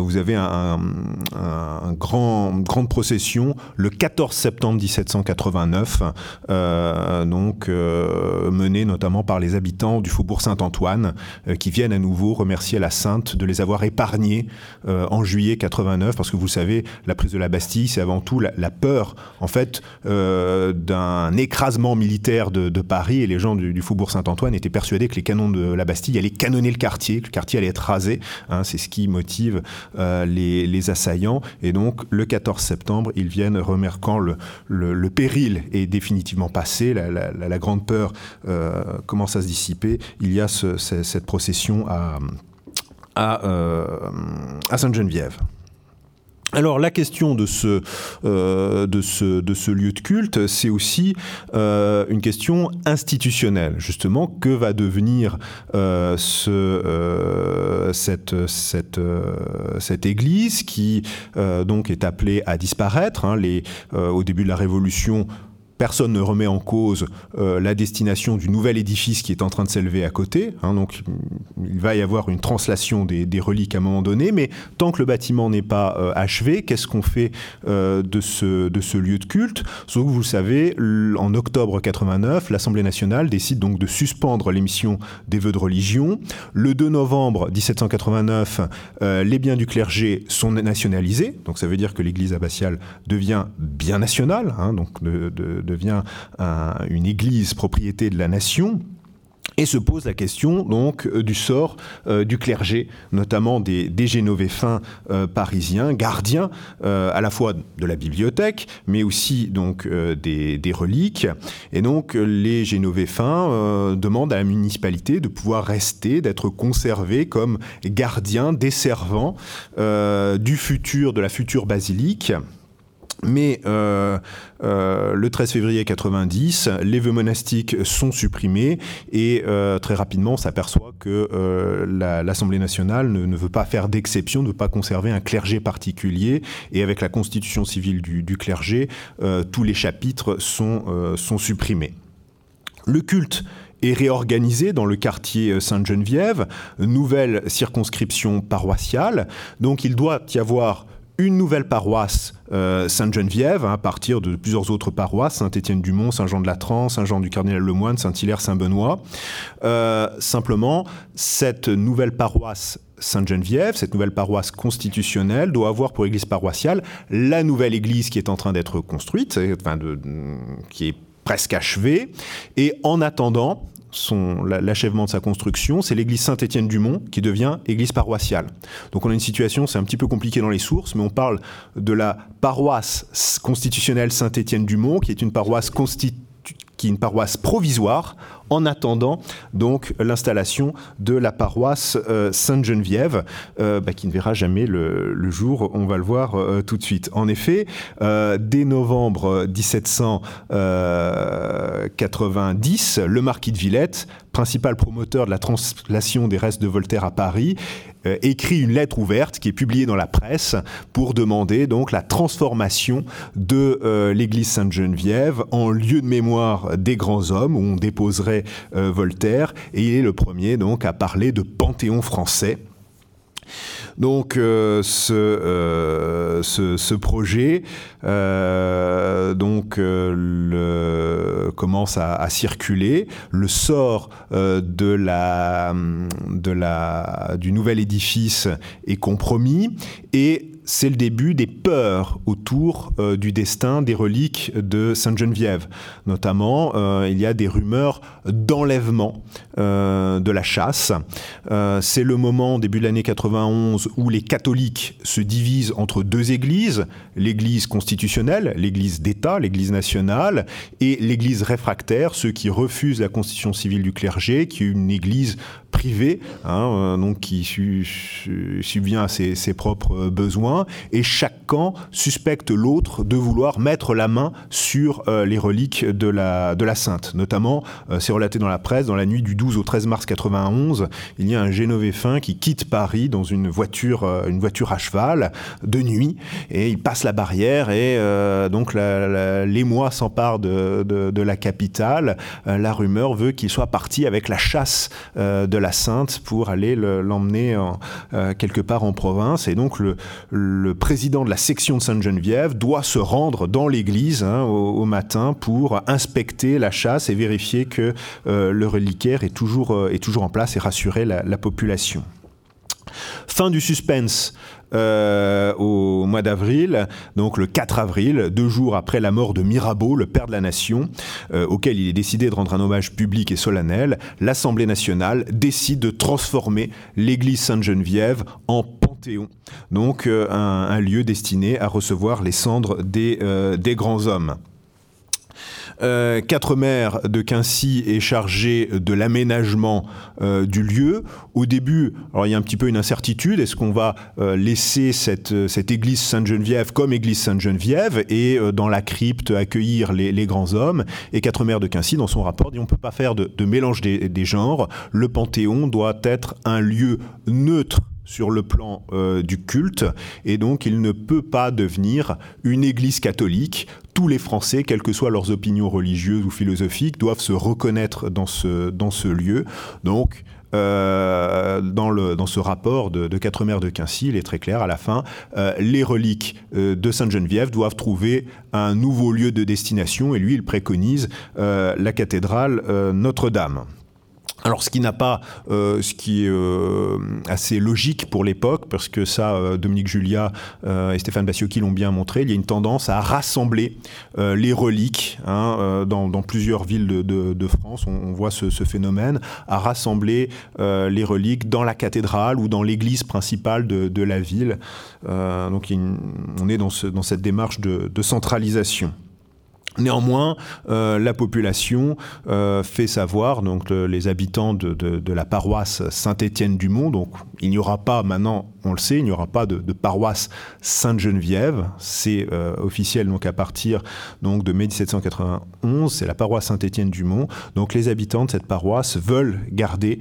vous avez un, grand, une grande procession le 14 septembre 1789, donc menée notamment par les habitants du faubourg Saint-Antoine, qui viennent à nouveau remercier la Sainte de les avoir épargnés en juillet 89, parce que vous savez, la prise de la Bastille, c'est avant tout la, peur, en fait, d'un écrasement militaire de, Paris, et les gens du, faubourg Saint-Antoine étaient persuadés que les canons de la Bastille allaient canonner le quartier, que le quartier allait être rasé. Hein, c'est ce qui motive euh, les, assaillants. Et donc, le 14 septembre, ils viennent remarquant le, le, péril est définitivement passé, la, grande peur euh, commence à se dissiper. Il y a cette procession à, euh, à Sainte-Geneviève. Alors la question de ce, euh, de ce, de ce lieu de culte, c'est aussi euh, une question institutionnelle. Justement, que va devenir euh, ce, cette, église qui donc est appelée à disparaître hein, Au début de la Révolution, Personne ne remet en cause euh, la destination du nouvel édifice qui est en train de s'élever à côté. Hein, donc il va y avoir une translation des, reliques à un moment donné, mais tant que le bâtiment n'est pas euh, achevé, qu'est-ce qu'on fait euh, de, ce, lieu de culte? Vous le savez, en octobre 89, l'Assemblée nationale décide donc de suspendre l'émission des vœux de religion. Le 2 novembre 1789, les biens du clergé sont nationalisés, donc ça veut dire que l'Église abbatiale devient bien nationale, hein, donc de devient une église propriété de la nation. Et se pose la question donc euh, du sort euh, du clergé, notamment des, des génovéfins euh, parisiens, gardiens à la fois de la bibliothèque, mais aussi donc des, reliques. Et donc les génovéfins demandent à la municipalité de pouvoir rester, d'être conservés comme gardiens, des servants du futur, de la future basilique. Mais euh, euh, le 13 février 90, les vœux monastiques sont supprimés et euh, très rapidement on s'aperçoit que l'Assemblée nationale ne, veut pas faire d'exception, ne veut pas conserver un clergé particulier. Et avec la constitution civile du, du clergé, tous les chapitres sont, sont supprimés. Le culte est réorganisé dans le quartier Sainte-Geneviève, nouvelle circonscription paroissiale. Donc il doit y avoir une nouvelle paroisse euh, Sainte-Geneviève, hein, à partir de plusieurs autres paroisses, Saint-Étienne-du-Mont, Saint-Jean-de-Latran, Saint-Jean du Cardinal-Lemoine, Saint-Hilaire, Saint-Benoît. Euh, simplement, cette nouvelle paroisse Sainte-Geneviève, cette nouvelle paroisse constitutionnelle, doit avoir pour église paroissiale la nouvelle église qui est en train d'être construite, enfin de, qui est presque achevée. Et en attendant, l'achèvement de sa construction, c'est l'église Saint-Étienne-du-Mont qui devient église paroissiale. Donc on a une situation, c'est un petit peu compliqué dans les sources, mais on parle de la paroisse constitutionnelle Saint-Étienne-du-Mont, qui est une paroisse constitutionnelle qui est une paroisse provisoire, en attendant donc l'installation de la paroisse euh, Sainte-Geneviève, euh, bah, qui ne verra jamais le, jour, on va le voir euh, tout de suite. En effet, dès novembre 1790, le marquis de Villette, principal promoteur de la translation des restes de Voltaire à Paris, écrit une lettre ouverte qui est publiée dans la presse pour demander donc la transformation de l'église Sainte-Geneviève en lieu de mémoire des grands hommes où on déposerait euh, Voltaire et il est le premier donc à parler de panthéon français. Donc euh, euh, ce, projet commence à, circuler. Le sort du nouvel édifice est compromis et c'est le début des peurs autour euh, du destin des reliques de Sainte-Geneviève. Notamment, euh, il y a des rumeurs d'enlèvement euh, de la chasse. c'est le moment, début de l'année 91, où les catholiques se divisent entre deux églises, l'église constitutionnelle, l'église d'État, l'église nationale, et l'église réfractaire, ceux qui refusent la constitution civile du clergé, qui est une église privée, hein, donc qui subvient à ses propres besoins et chaque camp suspecte l'autre de vouloir mettre la main sur les reliques de la, de la sainte. Notamment, c'est relaté dans la presse, dans la nuit du 12 au 13 mars 91, il y a un Génovéfin qui quitte Paris dans une voiture, une voiture à cheval de nuit, et il passe la barrière, et donc l'émoi s'empare de, de, la capitale. la rumeur veut qu'il soit parti avec la chasse de la sainte pour aller l'emmener euh, quelque part en province. Et donc le président de la section de Sainte-Geneviève doit se rendre dans l'église hein, au, matin pour inspecter la chasse et vérifier que euh, le reliquaire est toujours, euh, est toujours en place et rassurer la population. Fin du suspense euh, au mois d'avril, donc le 4 avril, deux jours après la mort de Mirabeau, le père de la nation, euh, auquel il est décidé de rendre un hommage public et solennel, l'Assemblée nationale décide de transformer l'église Sainte-Geneviève en panthéon, donc euh, un, lieu destiné à recevoir les cendres des, des grands hommes. Euh, quatre maires de Quincy est chargé de l'aménagement euh, du lieu. Au début, alors il y a un petit peu une incertitude. Est-ce qu'on va euh, laisser cette, cette église Sainte-Geneviève comme église Sainte-Geneviève et dans la crypte accueillir les, grands hommes? Et quatre maires de Quincy, dans son rapport, dit on ne peut pas faire de, mélange des, genres. Le Panthéon doit être un lieu neutre sur le plan du culte, et donc il ne peut pas devenir une église catholique. Tous les Français, quelles que soient leurs opinions religieuses ou philosophiques, doivent se reconnaître dans ce, lieu. Donc, euh, dans, ce rapport de, Quatre Mères de Quincy, il est très clair à la fin, euh, les reliques de Sainte-Geneviève doivent trouver un nouveau lieu de destination et lui, il préconise la cathédrale Notre-Dame. Alors, ce qui n'a pas, euh, ce qui est euh, assez logique pour l'époque, parce que ça, euh, Dominique Julia et Stéphane Bassiocchi l'ont bien montré, il y a une tendance à rassembler les reliques hein, dans, plusieurs villes de, France. On, voit ce, phénomène à rassembler les reliques dans la cathédrale ou dans l'église principale de, la ville. donc, on est dans, dans cette démarche de centralisation. Néanmoins, euh, la population euh, fait savoir, donc les habitants de, la paroisse Saint-Étienne-du-Mont, donc il n'y aura pas maintenant, on le sait, il n'y aura pas de, paroisse Sainte-Geneviève, c'est euh, officiel donc à partir donc de mai 1791, c'est la paroisse Saint-Étienne-du-Mont, donc les habitants de cette paroisse veulent garder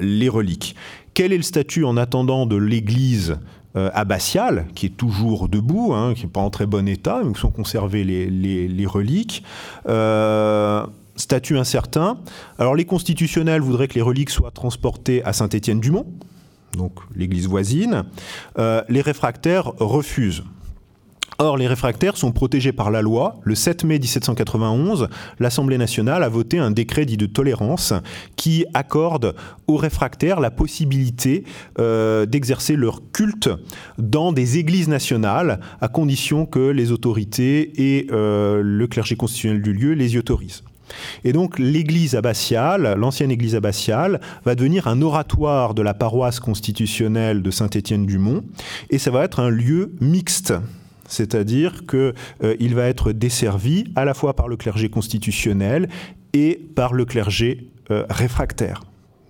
les reliques. Quel est le statut en attendant de l'église euh, abbatiale, qui est toujours debout, hein, qui n'est pas en très bon état, où sont conservées les, reliques. Euh, statut incertain. Alors les constitutionnels voudraient que les reliques soient transportées à Saint-Étienne-du-Mont, donc l'église voisine. Euh, les réfractaires refusent. Or, les réfractaires sont protégés par la loi. Le 7 mai 1791, l'Assemblée nationale a voté un décret dit de tolérance qui accorde aux réfractaires la possibilité euh, d'exercer leur culte dans des églises nationales, à condition que les autorités et euh, le clergé constitutionnel du lieu les y autorisent. Et donc l'église abbatiale, l'ancienne église abbatiale, va devenir un oratoire de la paroisse constitutionnelle de Saint-Étienne-du-Mont, et ça va être un lieu mixte c'est-à-dire qu'il euh, va être desservi à la fois par le clergé constitutionnel et par le clergé euh, réfractaire.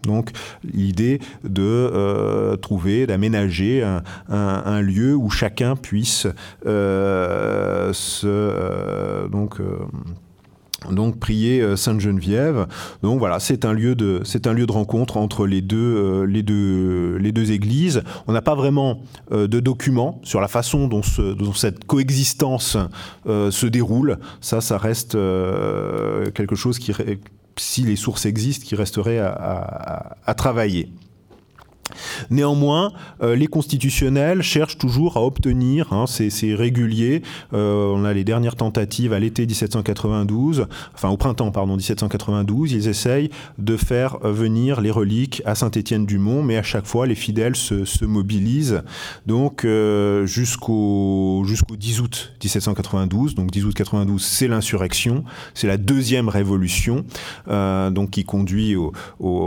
Donc l'idée de euh, trouver, d'aménager un, lieu où chacun puisse se, donc, donc prier euh, Sainte Geneviève. Donc voilà, c'est un lieu de c'est un lieu de rencontre entre les deux euh, les deux les deux églises. On n'a pas vraiment euh, de documents sur la façon dont, cette coexistence se déroule. Ça, ça reste quelque chose qui, si les sources existent, qui resterait à travailler. Néanmoins, euh, les constitutionnels cherchent toujours à obtenir, hein, c'est régulier, euh, on a les dernières tentatives à l'été 1792, enfin au printemps, pardon, 1792, ils essayent de faire venir les reliques à Saint-Étienne-du-Mont, mais à chaque fois, les fidèles se, mobilisent. Donc, euh, jusqu'au jusqu'au 10 août 1792, donc 10 août 92, c'est l'insurrection, c'est la deuxième révolution, qui conduit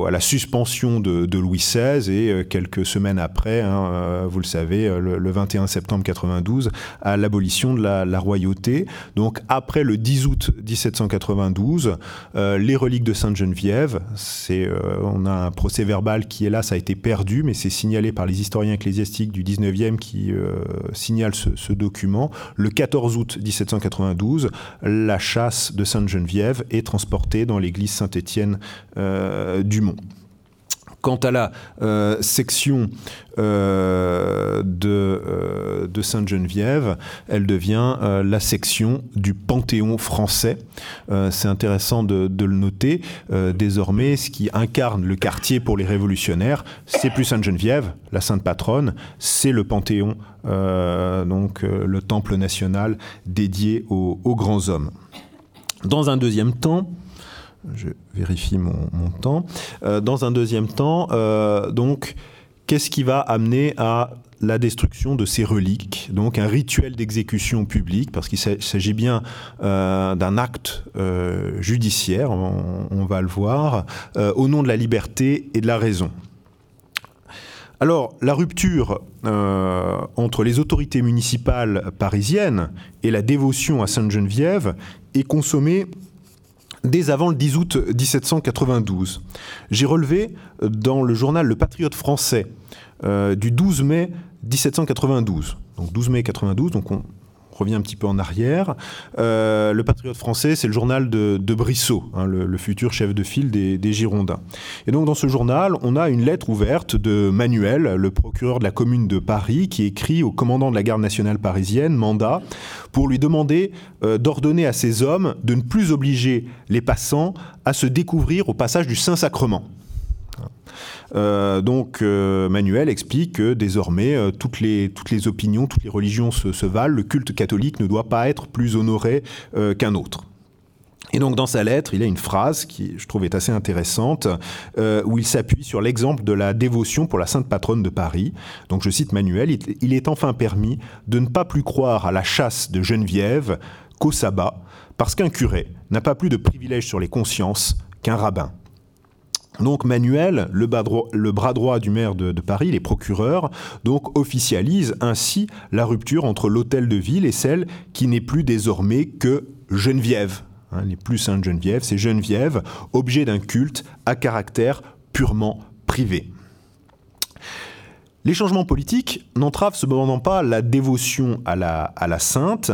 à la suspension de, de Louis XVI et procéder quelques semaines après, hein, vous le savez, le, 21 septembre 92, à l'abolition de la, royauté. Donc après le 10 août 1792, les reliques de Sainte-Geneviève, on a un procès verbal qui ça a été perdu, mais c'est signalé par les historiens ecclésiastiques du 19e qui signalent ce, document. Le 14 août 1792, la chasse de Sainte-Geneviève est transportée dans l'église Saint-Étienne euh, du Mont. Quant à la euh, section euh, de, Sainte-Geneviève, elle devient la section du Panthéon français. c'est intéressant de, le noter. désormais, ce qui incarne le quartier pour les révolutionnaires, c'est plus Sainte-Geneviève, la sainte patronne, c'est le Panthéon, donc le temple national dédié aux grands hommes. Dans un deuxième temps, je vérifie mon, temps. Euh, dans un deuxième temps, euh, donc, qu'est-ce qui va amener à la destruction de ces reliques, donc un rituel d'exécution publique, parce qu'il s'agit bien euh, d'un acte judiciaire, on, va le voir, au nom de la liberté et de la raison. Alors, la rupture entre les autorités municipales parisiennes et la dévotion à Sainte-Geneviève est consommée dès avant le 10 août 1792. J'ai relevé dans le journal Le Patriote français euh, du 12 mai 1792. Donc 12 mai 92, donc on, revient un petit peu en arrière. Euh, le Patriote français, c'est le journal de, Brissot, hein, le, futur chef de file des, Girondins. Et donc dans ce journal, on a une lettre ouverte de Manuel, le procureur de la commune de Paris, qui écrit au commandant de la garde nationale parisienne, mandat, pour lui demander euh, d'ordonner à ses hommes de ne plus obliger les passants à se découvrir au passage du Saint-Sacrement. Euh, donc euh, Manuel explique que désormais euh, toutes, les, opinions, toutes les religions se, valent, le culte catholique ne doit pas être plus honoré qu'un autre. Et donc dans sa lettre, il a une phrase qui, je trouve, est assez intéressante, où il s'appuie sur l'exemple de la dévotion pour la sainte patronne de Paris. Donc je cite Manuel, il est enfin permis de ne pas plus croire à la chasse de Geneviève qu'au sabbat, parce qu'un curé n'a pas plus de privilèges sur les consciences qu'un rabbin. Donc Manuel, le, bras droit du maire de, Paris, les procureurs, donc officialise ainsi la rupture entre l'hôtel de ville et celle qui n'est plus désormais que Geneviève. Hein, les plus saintes Geneviève, c'est Geneviève, objet d'un culte à caractère purement privé. Les changements politiques n'entravent cependant pas la dévotion à la, à la sainte,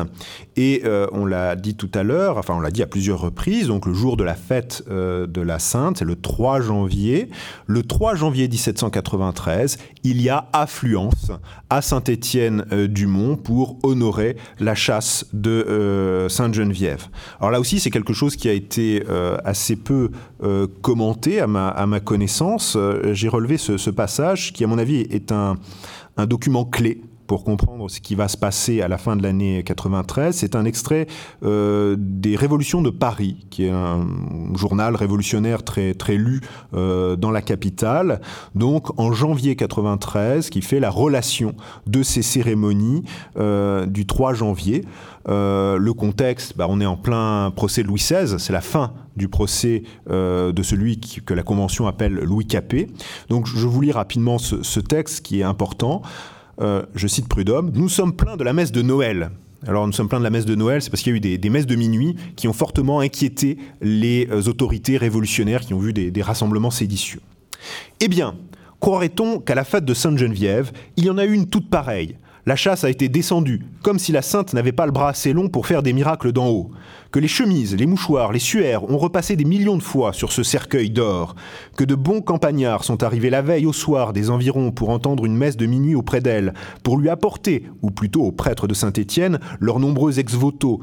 et euh, on l'a dit tout à l'heure, enfin on l'a dit à plusieurs reprises, donc le jour de la fête euh, de la sainte, c'est le 3 janvier. Le 3 janvier 1793, il y a affluence à Saint-Étienne-du-Mont pour honorer la chasse de Sainte-Geneviève. Alors là aussi, c'est quelque chose qui a été assez peu commenté à ma, à ma connaissance. J'ai relevé ce passage qui, à mon avis, est un un, document clé pour comprendre ce qui va se passer à la fin de l'année 93. C'est un extrait euh, des Révolutions de Paris, qui est un journal révolutionnaire très, très lu euh, dans la capitale. Donc en janvier 93, qui fait la relation de ces cérémonies euh, du 3 janvier. le contexte, bah, on est en plein procès de Louis XVI, c'est la fin du procès de celui que la Convention appelle Louis Capet. Donc je vous lis rapidement ce texte qui est important. Euh, je cite Prudhomme, Nous sommes pleins de la messe de Noël. Alors nous sommes pleins de la messe de Noël, c'est parce qu'il y a eu des, messes de minuit qui ont fortement inquiété les euh, autorités révolutionnaires qui ont vu des, des rassemblements séditieux. Eh bien, croirait-on qu'à la fête de Sainte-Geneviève, il y en a eu une toute pareille? La chasse a été descendue, comme si la sainte n'avait pas le bras assez long pour faire des miracles d'en haut, que les chemises, les mouchoirs, les suaires ont repassé des millions de fois sur ce cercueil d'or, que de bons campagnards sont arrivés la veille au soir des environs pour entendre une messe de minuit auprès d'elle, pour lui apporter, ou plutôt aux prêtres de Saint-Étienne, leurs nombreux ex-voto,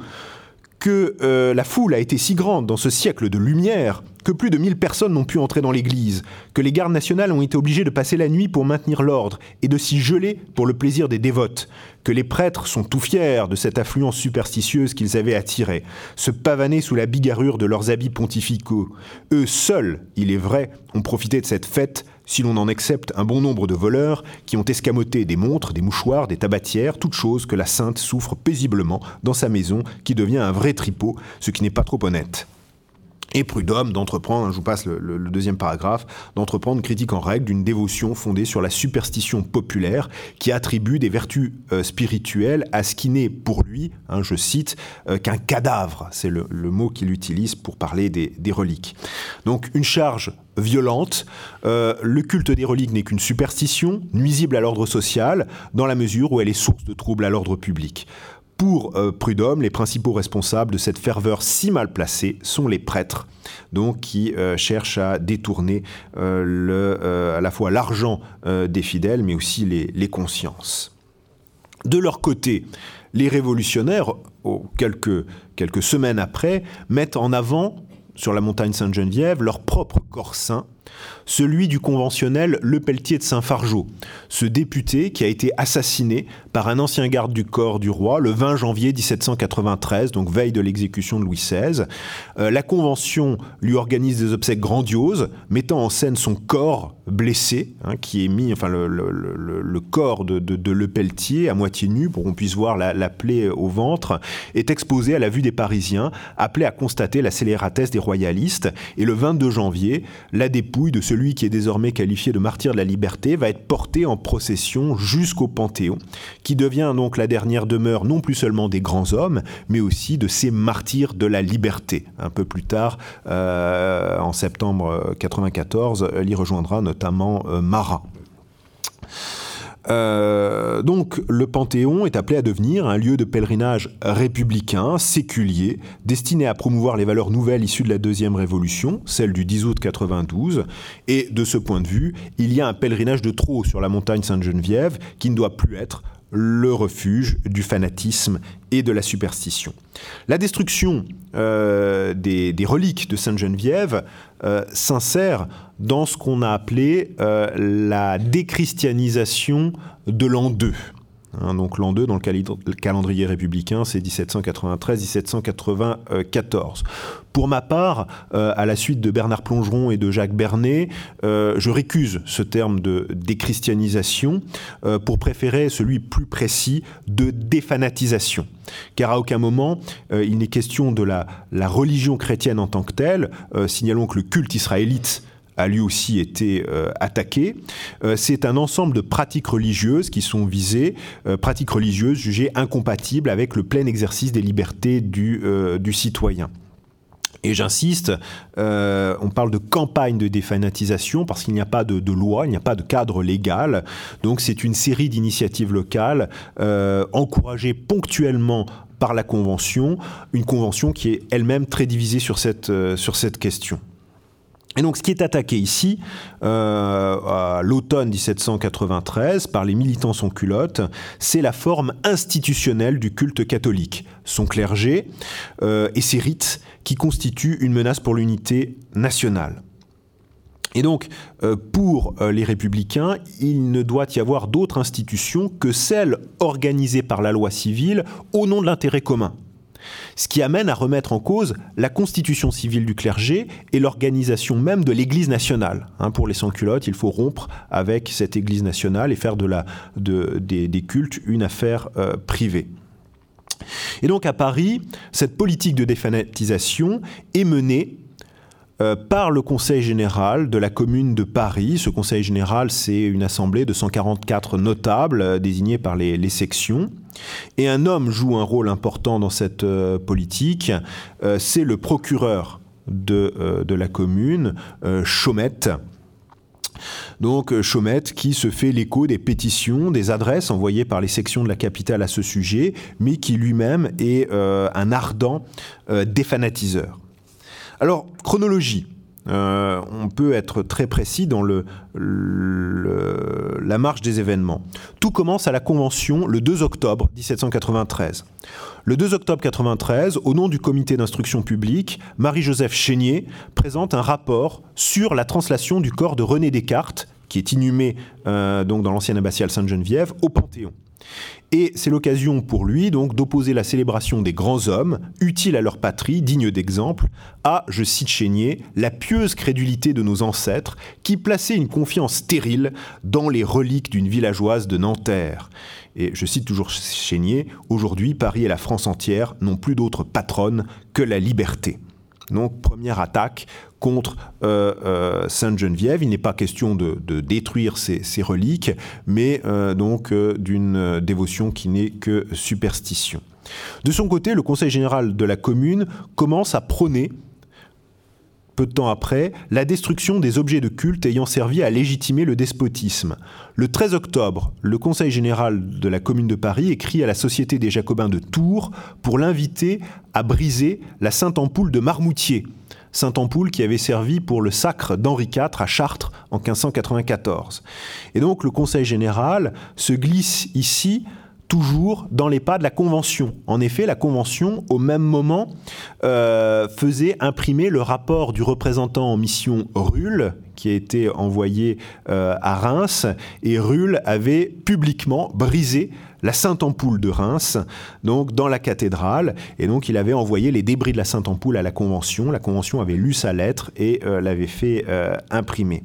que euh, la foule a été si grande dans ce siècle de lumière que plus de 1000 personnes n'ont pu entrer dans l'église, que les gardes nationales ont été obligés de passer la nuit pour maintenir l'ordre et de s'y geler pour le plaisir des dévotes, que les prêtres sont tout fiers de cette affluence superstitieuse qu'ils avaient attirée, se pavaner sous la bigarrure de leurs habits pontificaux. Eux seuls, il est vrai, ont profité de cette fête, si l'on en accepte un bon nombre de voleurs qui ont escamoté des montres, des mouchoirs, des tabatières, toutes choses que la sainte souffre paisiblement dans sa maison qui devient un vrai tripot, ce qui n'est pas trop honnête. Et Prudhomme d'entreprendre, je vous passe le, deuxième paragraphe, d'entreprendre critique en règle d'une dévotion fondée sur la superstition populaire qui attribue des vertus euh, spirituelles à ce qui n'est pour lui, hein, je cite, euh, qu'un cadavre. C'est le, mot qu'il utilise pour parler des, reliques. Donc une charge violente. Euh, le culte des reliques n'est qu'une superstition, nuisible à l'ordre social, dans la mesure où elle est source de troubles à l'ordre public. Pour euh, Prudhomme, les principaux responsables de cette ferveur si mal placée sont les prêtres, donc qui euh, cherchent à détourner euh, à la fois l'argent des fidèles, mais aussi les, consciences. De leur côté, les révolutionnaires, quelques, quelques semaines après, mettent en avant, sur la montagne Sainte-Geneviève, leur propre corps saint, celui du conventionnel Le Pelletier de Saint-Fargeau, ce député qui a été assassiné par un ancien garde du corps du roi le 20 janvier 1793, donc veille de l'exécution de Louis XVI. Euh, la Convention lui organise des obsèques grandioses, mettant en scène son corps blessé, hein, qui est mis, enfin le, corps de, de, Le Pelletier, à moitié nu, pour qu'on puisse voir la, plaie au ventre, est exposé à la vue des Parisiens, appelés à constater la scélératesse des royalistes. Et le 22 janvier, la dépouille de celui qui est désormais qualifié de martyr de la liberté va être portée en procession jusqu'au Panthéon, qui devient donc la dernière demeure non plus seulement des grands hommes, mais aussi de ces martyrs de la liberté. Un peu plus tard, euh, en septembre 94, elle y rejoindra notamment euh, Marat. Euh, donc le Panthéon est appelé à devenir un lieu de pèlerinage républicain, séculier, destiné à promouvoir les valeurs nouvelles issues de la Deuxième Révolution, celle du 10 août 92. Et de ce point de vue, il y a un pèlerinage de trop sur la montagne Sainte-Geneviève qui ne doit plus être le refuge du fanatisme et de la superstition. La destruction euh, des, reliques de Sainte-Geneviève euh, s'insère dans ce qu'on a appelé euh, la déchristianisation de l'an 2. Hein, donc l'an 2 dans le, calendrier républicain, c'est 1793-1794. Pour ma part, euh, à la suite de Bernard Plongeron et de Jacques Bernet, euh, je récuse ce terme de déchristianisation euh, pour préférer celui plus précis de défanatisation. Car à aucun moment il n'est question de la, la, religion chrétienne en tant que telle. signalons que le culte israélite a lui aussi été euh, attaqué. Euh, c'est un ensemble de pratiques religieuses qui sont visées, euh, pratiques religieuses jugées incompatibles avec le plein exercice des libertés du, citoyen. Et j'insiste, on parle de campagne de défanatisation parce qu'il n'y a pas de, loi, il n'y a pas de cadre légal. Donc c'est une série d'initiatives locales encouragées ponctuellement par la Convention, une Convention qui est elle-même très divisée sur cette question. Et donc ce qui est attaqué ici, euh, à l'automne 1793, par les militants sans culottes, c'est la forme institutionnelle du culte catholique, son clergé euh, et ses rites qui constituent une menace pour l'unité nationale. Et donc, euh, pour les républicains, il ne doit y avoir d'autre institution que celle organisée par la loi civile au nom de l'intérêt commun ce qui amène à remettre en cause la constitution civile du clergé et l'organisation même de l'Église nationale. Hein, pour les sans-culottes, il faut rompre avec cette Église nationale et faire des, cultes une affaire euh, privée. Et donc à Paris, cette politique de défanatisation est menée euh, par le Conseil général de la commune de Paris. Ce Conseil général, c'est une assemblée de 144 notables euh, désignés par les, sections. Et un homme joue un rôle important dans cette euh, politique, c'est le procureur de, de la commune, Chaumette. Donc Chaumette qui se fait l'écho des pétitions, des adresses envoyées par les sections de la capitale à ce sujet, mais qui lui-même est un ardent défanatiseur. Alors, chronologie. Euh, on peut être très précis dans la marche des événements. Tout commence à la Convention le 2 octobre 1793. Le 2 octobre 1993, au nom du comité d'instruction publique, Marie-Joseph Chénier présente un rapport sur la translation du corps de René Descartes, qui est inhumé euh, dans l'ancienne abbatiale Sainte-Geneviève, au Panthéon. Et c'est l'occasion pour lui donc d'opposer la célébration des grands hommes, utiles à leur patrie, dignes d'exemple, à, je cite Chénier, la pieuse crédulité de nos ancêtres qui plaçaient une confiance stérile dans les reliques d'une villageoise de Nanterre. Et je cite toujours Chénier, aujourd'hui Paris et la France entière n'ont plus d'autre patronne que la liberté. Donc première attaque contre euh, euh, Sainte-Geneviève. Il n'est pas question de, détruire ces, reliques, mais euh, donc d'une dévotion qui n'est que superstition. De son côté, le Conseil général de la commune commence à prôner peu de temps après, la destruction des objets de culte ayant servi à légitimer le despotisme. Le 13 octobre, le Conseil général de la Commune de Paris écrit à la Société des Jacobins de Tours pour l'inviter à briser la Sainte-Ampoule de Marmoutier, Sainte-Ampoule qui avait servi pour le sacre d'Henri IV à Chartres en 1594. Et donc le Conseil général se glisse ici toujours dans les pas de la Convention. En effet, la Convention, au même moment, euh, faisait imprimer le rapport du représentant en mission Rulle, qui a été envoyé euh, à Reims, et Rulle avait publiquement brisé la Sainte-Ampoule de Reims, donc dans la cathédrale. Et donc il avait envoyé les débris de la Sainte-Ampoule à la Convention. La Convention avait lu sa lettre et euh, l'avait fait euh, imprimer.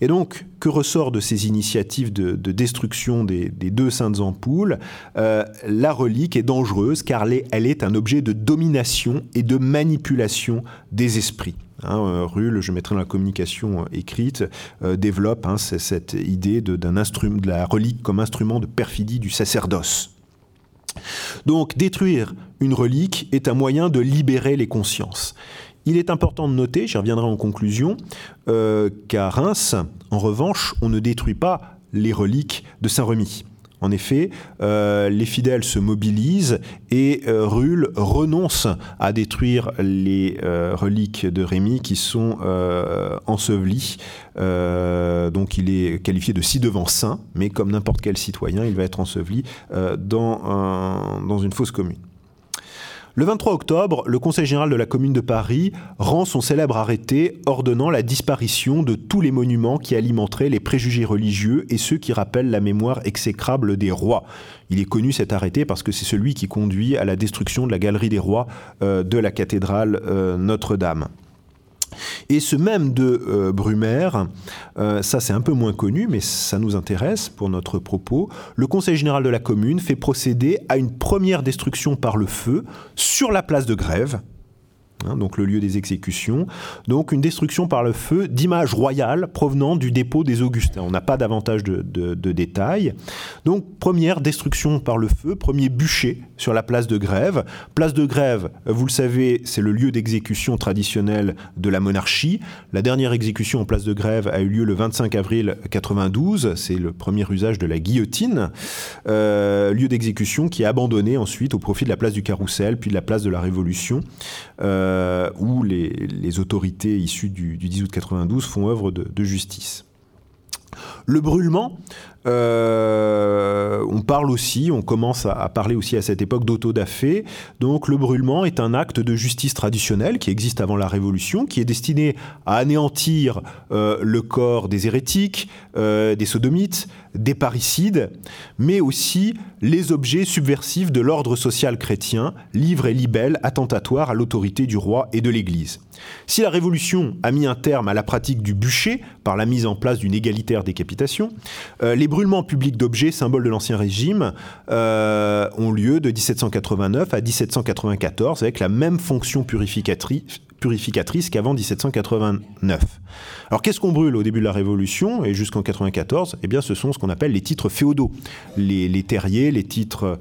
Et donc, que ressort de ces initiatives de, destruction des, deux saintes ampoules La relique est dangereuse car elle est un objet de domination et de manipulation des esprits. Hein, euh, Rulle, je mettrai dans la communication euh, écrite, euh, développe hein, cette idée de la relique comme instrument de perfidie du sacerdoce. Donc détruire une relique est un moyen de libérer les consciences. Il est important de noter, j'y reviendrai en conclusion, qu'à Reims, en revanche, on ne détruit pas les reliques de Saint-Remy. En effet, euh, les fidèles se mobilisent et euh, renonce à détruire les euh, reliques de Rémy qui sont ensevelies. donc il est qualifié de ci-devant saint, mais comme n'importe quel citoyen, il va être enseveli dans une fosse commune. Le 23 octobre, le Conseil général de la Commune de Paris rend son célèbre arrêté ordonnant la disparition de tous les monuments qui alimenteraient les préjugés religieux et ceux qui rappellent la mémoire exécrable des rois. Il est connu cet arrêté parce que c'est celui qui conduit à la destruction de la galerie des rois euh, de la cathédrale euh, Notre-Dame. Et ce même de euh, Brumaire, euh, ça c'est un peu moins connu, mais ça nous intéresse pour notre propos, le Conseil général de la commune fait procéder à une première destruction par le feu sur la place de grève, Hein, donc le lieu des exécutions. Donc une destruction par le feu d'images royales provenant du dépôt des Augustins. On n'a pas davantage de, détails. Donc première destruction par le feu, premier bûcher sur la place de Grève. Place de Grève, vous le savez, c'est le lieu d'exécution traditionnel de la monarchie. La dernière exécution en place de Grève a eu lieu le 25 avril 92. C'est le premier usage de la guillotine. Euh, lieu d'exécution qui est abandonné ensuite au profit de la place du Carrousel, puis de la place de la Révolution. Euh, où les, autorités issues du, 10 août 92 font œuvre de justice. Le brûlement, euh, on parle aussi, on commence à, parler aussi à cette époque d'autodafé. Donc le brûlement est un acte de justice traditionnel qui existe avant la Révolution, qui est destiné à anéantir euh, le corps des hérétiques, euh, des sodomites, des parricides, mais aussi les objets subversifs de l'ordre social chrétien, livres et libelles attentatoires à l'autorité du roi et de l'Église. Si la Révolution a mis un terme à la pratique du bûcher par la mise en place d'une égalitaire décapitation, les brûlements publics d'objets, symboles de l'Ancien Régime, euh, ont lieu de 1789 à 1794 avec la même fonction purificatrice, purificatrice qu'avant 1789. Alors qu'est-ce qu'on brûle au début de la Révolution et jusqu'en 94 Eh bien ce sont ce qu'on appelle les titres féodaux, les, terriers, les titres,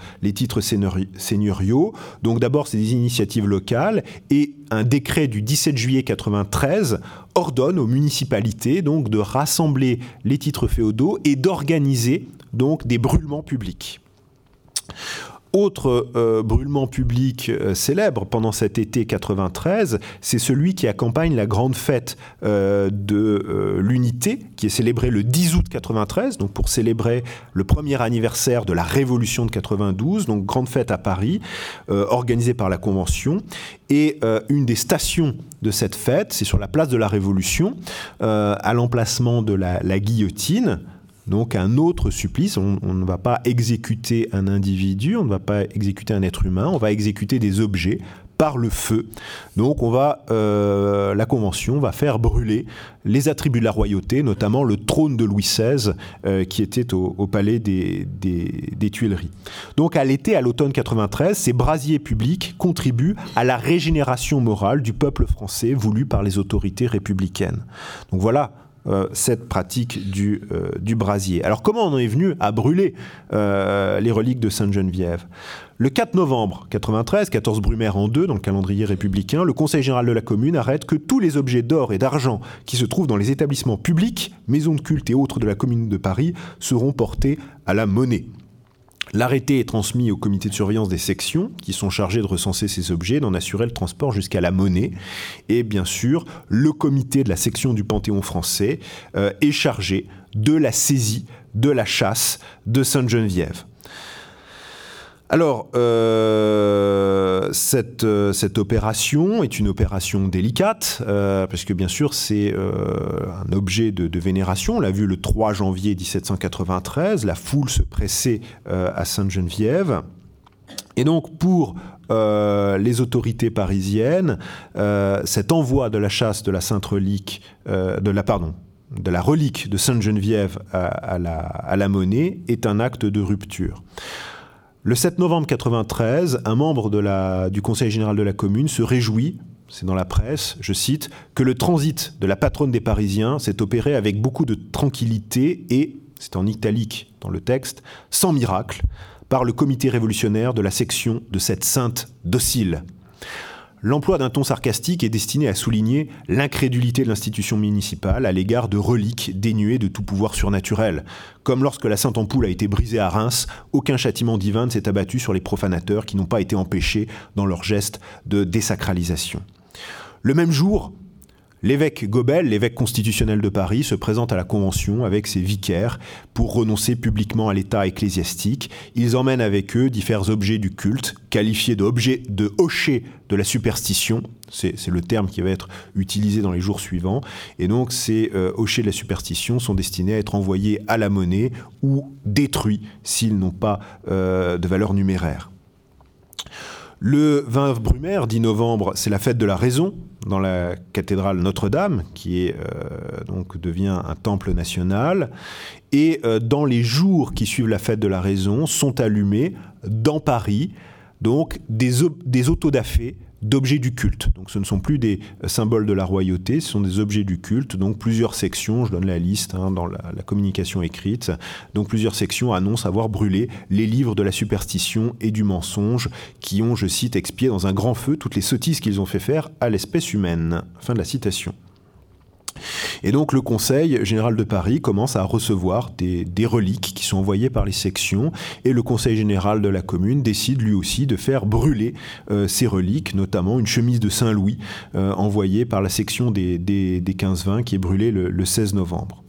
seigneuriaux. Donc d'abord c'est des initiatives locales et un décret du 17 juillet 93 ordonne aux municipalités donc de rassembler les titres féodaux et d'organiser donc des brûlements publics. Autre euh, brûlement public euh, célèbre pendant cet été 93, c'est celui qui accompagne la grande fête euh, de l'unité, qui est célébrée le 10 août 93, donc pour célébrer le premier anniversaire de la Révolution de 92, donc grande fête à Paris, organisée par la Convention. Et une des stations de cette fête, c'est sur la place de la Révolution, à l'emplacement de la guillotine donc un autre supplice. On, ne va pas exécuter un individu, on ne va pas exécuter un être humain, on va exécuter des objets, par le feu. Donc on va, euh, la Convention va faire brûler les attributs de la royauté, notamment le trône de Louis XVI euh, qui était au, palais des, des, Tuileries. Donc à l'été, à l'automne 93, ces brasiers publics contribuent à la régénération morale du peuple français voulu par les autorités républicaines. Donc voilà euh, cette pratique du, euh, du, brasier. Alors comment on en est venu à brûler euh, les reliques de Sainte-Geneviève? Le 4 novembre 93, 14 Brumaire en deux dans le calendrier républicain, le Conseil général de la commune arrête que tous les objets d'or et d'argent qui se trouvent dans les établissements publics, maisons de culte et autres de la commune de Paris seront portés à la monnaie. L'arrêté est transmis au comité de surveillance des sections qui sont chargés de recenser ces objets, d'en assurer le transport jusqu'à la monnaie. Et bien sûr, le comité de la section du Panthéon français euh, est chargé de la saisie, de la chasse de Sainte-Geneviève. Alors, euh, cette, euh, cette, opération est une opération délicate, euh, parce que bien sûr, c'est un objet de, vénération. On l'a vu le 3 janvier 1793, la foule se pressait à Sainte-Geneviève. Et donc, pour les autorités parisiennes, cet envoi de la chasse de la Sainte Relique, de la, pardon, de la relique de Sainte-Geneviève à, la, à la monnaie est un acte de rupture. Le 7 novembre 1993, un membre du Conseil général de la commune se réjouit c'est dans la presse, je cite, que le transit de la patronne des Parisiens s'est opéré avec beaucoup de tranquillité et, c'est en italique dans le texte, sans miracle, par le comité révolutionnaire de la section de cette sainte docile. L'emploi d'un ton sarcastique est destiné à souligner l'incrédulité de l'institution municipale à l'égard de reliques dénuées de tout pouvoir surnaturel. Comme lorsque la Sainte Ampoule a été brisée à Reims, aucun châtiment divin ne s'est abattu sur les profanateurs qui n'ont pas été empêchés dans leur geste de désacralisation. Le même jour, L'évêque Gobel, l'évêque constitutionnel de Paris, se présente à la Convention avec ses vicaires pour renoncer publiquement à l'État ecclésiastique. Ils emmènent avec eux divers objets du culte, qualifiés d'objets de hocher de la superstition. C'est le terme qui va être utilisé dans les jours suivants. Et donc ces euh, hochets de la superstition sont destinés à être envoyés à la monnaie ou détruits s'ils n'ont pas euh, de valeur numéraire. Le 20 Brumaire, 10 novembre, c'est la fête de la raison dans la cathédrale Notre-Dame, qui euh, donc devient un temple national. Et euh, dans les jours qui suivent la fête de la raison, sont allumés dans Paris donc des, des autodafés d'objets du culte. Donc ce ne sont plus des symboles de la royauté, ce sont des objets du culte. Donc plusieurs sections, je donne la liste hein, dans la, communication écrite, donc plusieurs sections annoncent avoir brûlé les livres de la superstition et du mensonge qui ont, je cite, expié dans un grand feu toutes les sottises qu'ils ont fait faire à l'espèce humaine. Fin de la citation. Et donc le Conseil général de Paris commence à recevoir des, reliques qui sont envoyées par les sections et le Conseil général de la commune décide lui aussi de faire brûler euh, ces reliques, notamment une chemise de Saint-Louis euh, envoyée par la section des, des, 15-20 qui est brûlée le, le 16 novembre.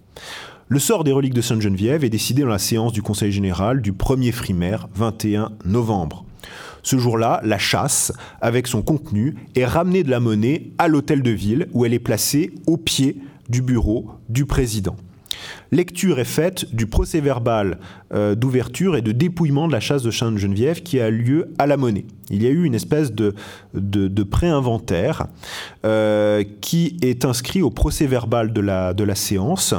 Le sort des reliques de Sainte-Geneviève est décidé dans la séance du Conseil général du 1er frimaire 21 novembre. Ce jour-là, la chasse, avec son contenu, est ramenée de la monnaie à l'hôtel de ville où elle est placée au pied du bureau du président. Lecture est faite du procès verbal euh, d'ouverture et de dépouillement de la chasse de Sainte-Geneviève qui a lieu à la monnaie. Il y a eu une espèce de, pré-inventaire euh, qui est inscrit au procès verbal de la séance.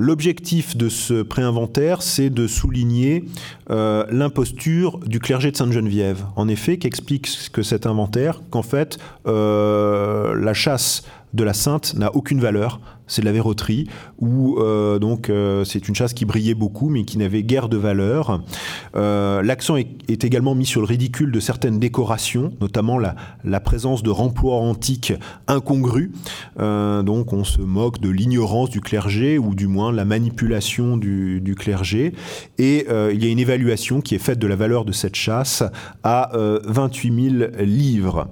L'objectif de ce préinventaire, c'est de souligner euh, l'imposture du clergé de Sainte-Geneviève. En effet, qu'explique que cet inventaire? Qu'en fait, euh, la chasse de la sainte n'a aucune valeur, c'est de la verroterie, ou euh, donc euh, c'est une chasse qui brillait beaucoup mais qui n'avait guère de valeur. Euh, l'accent est, également mis sur le ridicule de certaines décorations, notamment la, la présence de remplois antiques incongrus. donc on se moque de l'ignorance du clergé, ou du moins la manipulation du, du clergé. Et il y a une évaluation qui est faite de la valeur de cette chasse à 28 000 livres.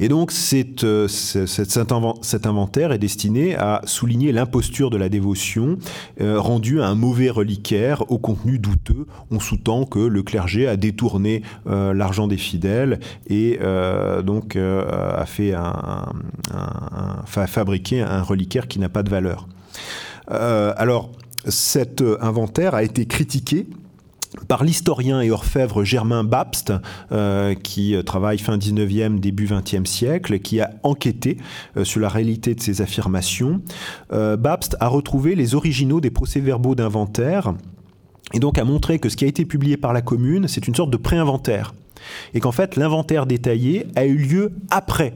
Et donc euh, cet inventaire est destiné à souligner l'imposture de la dévotion euh, rendue à un mauvais reliquaire au contenu douteux. On sous-tend que le clergé a détourné euh, l'argent des fidèles et donc a fait un, fabriqué un reliquaire qui n'a pas de valeur. alors cet inventaire a été critiqué par l'historien et orfèvre Germain Babst, euh, qui euh, travaille fin 19e, début 20e siècle, qui a enquêté euh, sur la réalité de ces affirmations. Babst a retrouvé les originaux des procès-verbaux d'inventaire et donc a montré que ce qui a été publié par la commune, c'est une sorte de pré-inventaire. Et qu'en fait, l'inventaire détaillé a eu lieu après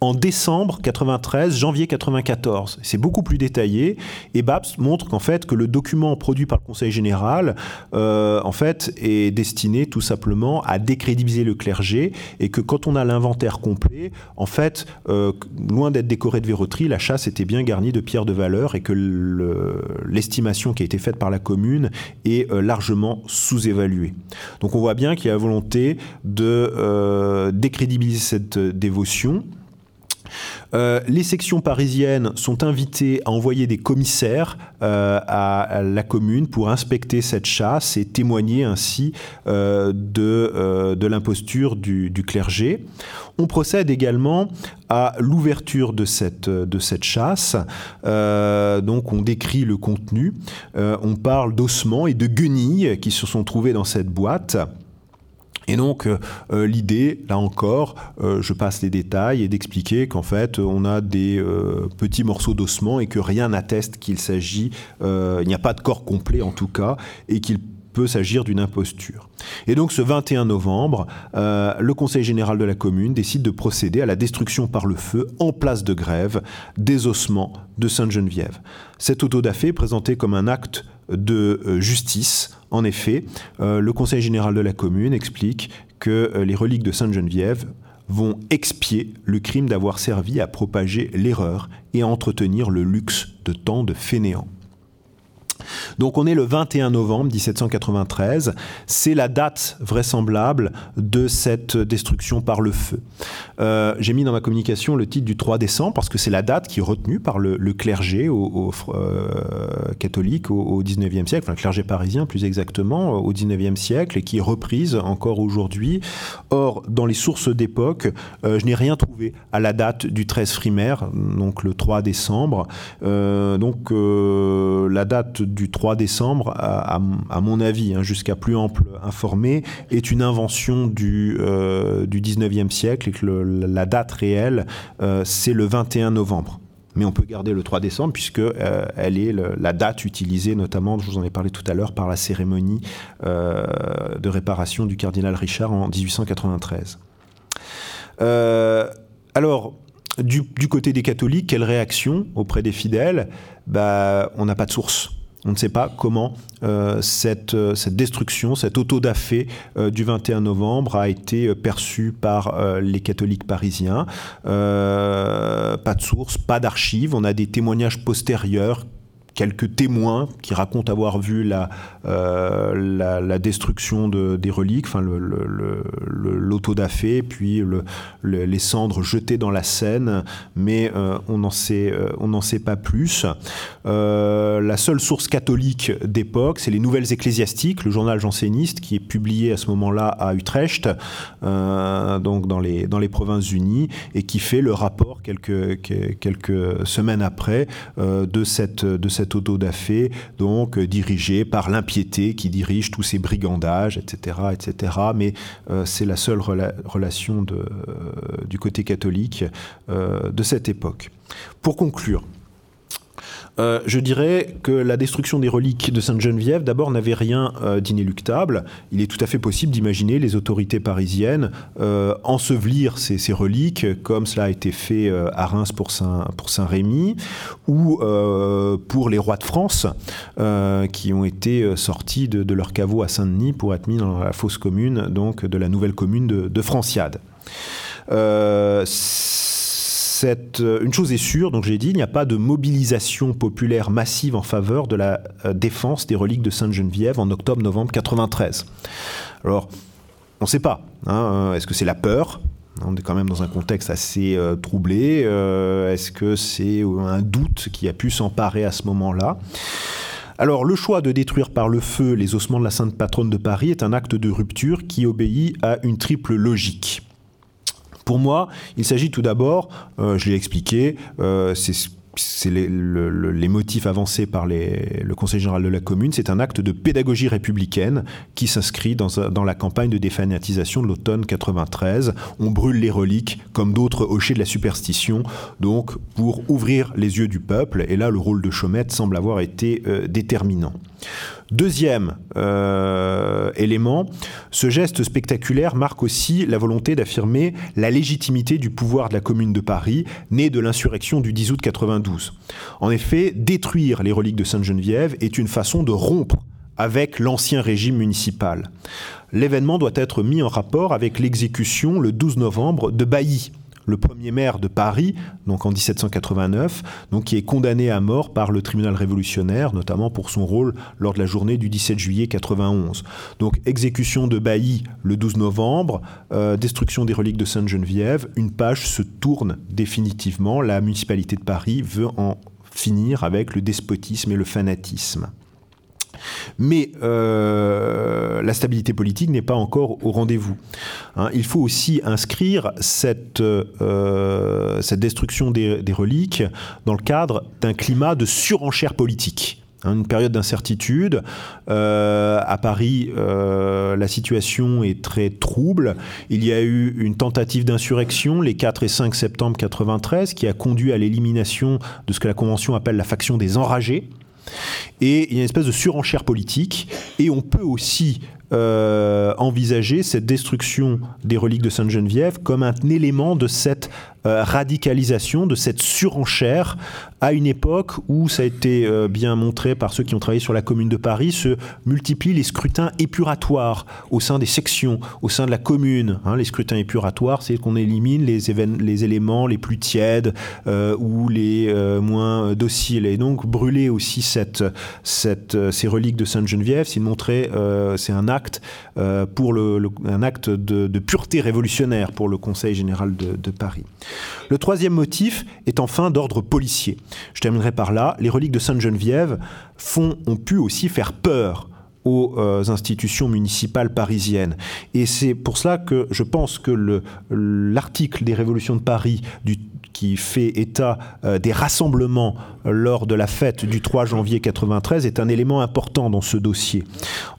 en décembre 93, janvier 94. C'est beaucoup plus détaillé et BAPS montre qu'en fait que le document produit par le Conseil général euh, en fait est destiné tout simplement à décrédibiliser le clergé et que quand on a l'inventaire complet, en fait, euh, loin d'être décoré de verroterie, la chasse était bien garnie de pierres de valeur et que l'estimation qui a été faite par la commune est euh, largement sous-évaluée. Donc on voit bien qu'il y a la volonté de décrédibiliser cette dévotion euh, les sections parisiennes sont invitées à envoyer des commissaires euh, à, la commune pour inspecter cette chasse et témoigner ainsi euh, de, l'imposture du, clergé. On procède également à l'ouverture de cette, de cette chasse. donc on décrit le contenu. on parle d'ossements et de guenilles qui se sont trouvés dans cette boîte. Et donc euh, euh, l'idée, là encore, euh, je passe les détails, et d'expliquer qu'en fait on a des petits morceaux d'ossement et que rien n'atteste qu'il s'agit, il n'y a pas de corps complet en tout cas, et qu'il peut s'agir d'une imposture. Et donc ce 21 novembre, le Conseil général de la commune décide de procéder à la destruction par le feu en place de grève des ossements de Sainte-Geneviève. Cet autodafé présenté comme un acte de justice en effet, euh, le Conseil général de la commune explique que euh, les reliques de Sainte-Geneviève vont expier le crime d'avoir servi à propager l'erreur et à entretenir le luxe de tant de fainéants. Donc on est le 21 novembre 1793, c'est la date vraisemblable de cette destruction par le feu. Euh, j'ai mis dans ma communication le titre du 3 décembre parce que c'est la date qui est retenue par le, clergé euh, catholique au, 19e siècle, enfin le clergé parisien plus exactement au 19e siècle et qui est reprise encore aujourd'hui. Or, dans les sources d'époque, euh, je n'ai rien trouvé à la date du 13 frimaire, donc le 3 décembre. donc la date du 3 décembre, à, mon avis, hein, jusqu'à plus ample informé, est une invention du, euh, du 19e siècle et que la date réelle, euh, c'est le 21 novembre mais on peut garder le 3 décembre puisque euh, elle est la date utilisée notamment, je vous en ai parlé tout à l'heure, par la cérémonie de réparation du cardinal Richard en 1893. alors, du, du, côté des catholiques, quelle réaction auprès des fidèles? Bah, On n'a pas de source. On ne sait pas comment euh, cette, euh, cette, destruction, cette auto-da-fé euh, du 21 novembre a été perçue par les catholiques parisiens. pas de source, pas d'archives. On a des témoignages postérieurs quelques témoins qui racontent avoir vu la, euh, la, destruction de, des reliques, enfin l'autodafé, puis les cendres jetées dans la Seine, mais euh, on n'en sait, euh, sait pas plus. la seule source catholique d'époque, c'est les Nouvelles Ecclésiastiques, le journal janséniste qui est publié à ce moment-là à Utrecht, donc dans les, dans les Provinces-Unies, et qui fait le rapport quelques, quelques semaines après de cette, de cette autodafé, donc euh, dirigé par l'impiété qui dirige tous ces brigandages, etc. etc. Mais euh, c'est la seule relation euh, du côté catholique de cette époque. Pour conclure, euh, je dirais que la destruction des reliques de Sainte-Geneviève, d'abord, n'avait rien euh, d'inéluctable. Il est tout à fait possible d'imaginer les autorités parisiennes euh, ensevelir ces, reliques, comme cela a été fait à Reims pour Saint-Rémy, ou pour les rois de France, qui ont été sortis de, leur caveau à Saint-Denis pour être mis dans la fosse commune, donc de la nouvelle commune de, de Franciade. Une chose est sûre, donc j'ai dit, il n'y a pas de mobilisation populaire massive en faveur de la euh, défense des reliques de Sainte-Geneviève en octobre-novembre 93. Alors, on ne sait pas. Hein, euh, est-ce que c'est la peur? On est quand même dans un contexte assez troublé. Est-ce que c'est un doute qui a pu s'emparer à ce moment-là? Alors, le choix de détruire par le feu les ossements de la Sainte Patronne de Paris est un acte de rupture qui obéit à une triple logique. Pour moi, il s'agit tout d'abord, euh, je l'ai expliqué, euh, c'est les, motifs avancés par le Conseil général de la commune, c'est un acte de pédagogie républicaine qui s'inscrit dans, la campagne de défanatisation de l'automne 93. On brûle les reliques comme d'autres hochets de la superstition, donc pour ouvrir les yeux du peuple. Et là, le rôle de Chaumette semble avoir été euh, déterminant. Deuxième élément, ce geste spectaculaire marque aussi la volonté d'affirmer la légitimité du pouvoir de la Commune de Paris, née de l'insurrection du 10 août 92. En effet, détruire les reliques de Sainte-Geneviève est une façon de rompre avec l'ancien régime municipal. L'événement doit être mis en rapport avec l'exécution le 12 novembre de Bailly, le premier maire de Paris, donc en 1789, donc qui est condamné à mort par le tribunal révolutionnaire, notamment pour son rôle lors de la journée du 17 juillet 91. Donc exécution de Bailly le 12 novembre, euh, destruction des reliques de Sainte-Geneviève, une page se tourne définitivement. La municipalité de Paris veut en finir avec le despotisme et le fanatisme. Mais euh, la stabilité politique n'est pas encore au rendez-vous. Hein. il faut aussi inscrire cette, euh, destruction des, reliques dans le cadre d'un climat de surenchère politique hein, une période d'incertitude. Euh, à Paris, la situation est très trouble. Il y a eu une tentative d'insurrection les 4 et 5 septembre 93 qui a conduit à l'élimination de ce que la Convention appelle la faction des enragés. Et il y a une espèce de surenchère politique. Et on peut aussi euh, envisager cette destruction des reliques de Sainte-Geneviève comme un élément de cette euh, radicalisation, de cette surenchère à une époque où, ça a été euh, bien montré par ceux qui ont travaillé sur la commune de Paris, se multiplient les scrutins épuratoires au sein des sections, au sein de la commune. Hein. les scrutins épuratoires, c'est qu'on élimine les, les, éléments les plus tièdes ou les moins dociles. Et donc brûler aussi cette, cette, ces reliques de Sainte-Geneviève, c'est montrer, c'est un acte pour le, un acte de, pureté révolutionnaire pour le Conseil général de Paris. Le troisième motif est enfin d'ordre policier. Je terminerai par là. Les reliques de Sainte-Geneviève ont pu aussi faire peur aux euh, institutions municipales parisiennes. Et c'est pour cela que je pense que l'article des révolutions de Paris du qui fait état euh, des rassemblements lors de la fête du 3 janvier 93 est un élément important dans ce dossier.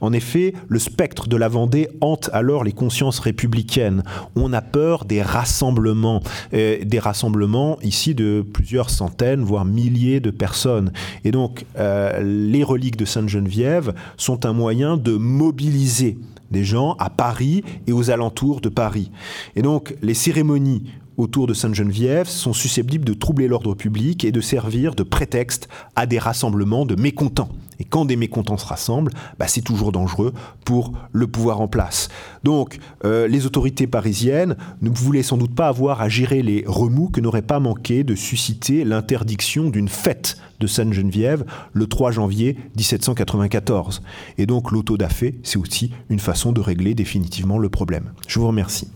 En effet, le spectre de la Vendée hante alors les consciences républicaines. On a peur des rassemblements, euh, des rassemblements ici de plusieurs centaines, voire milliers de personnes. Et donc, euh, les reliques de Sainte-Geneviève sont un moyen de mobiliser des gens à Paris et aux alentours de Paris. Et donc, les cérémonies autour de Sainte-Geneviève sont susceptibles de troubler l'ordre public et de servir de prétexte à des rassemblements de mécontents. Et quand des mécontents se rassemblent, bah, c'est toujours dangereux pour le pouvoir en place. Donc, euh, les autorités parisiennes ne voulaient sans doute pas avoir à gérer les remous que n'aurait pas manqué de susciter l'interdiction d'une fête de Sainte-Geneviève le 3 janvier 1794. Et donc, l'autodafé, c'est aussi une façon de régler définitivement le problème. Je vous remercie.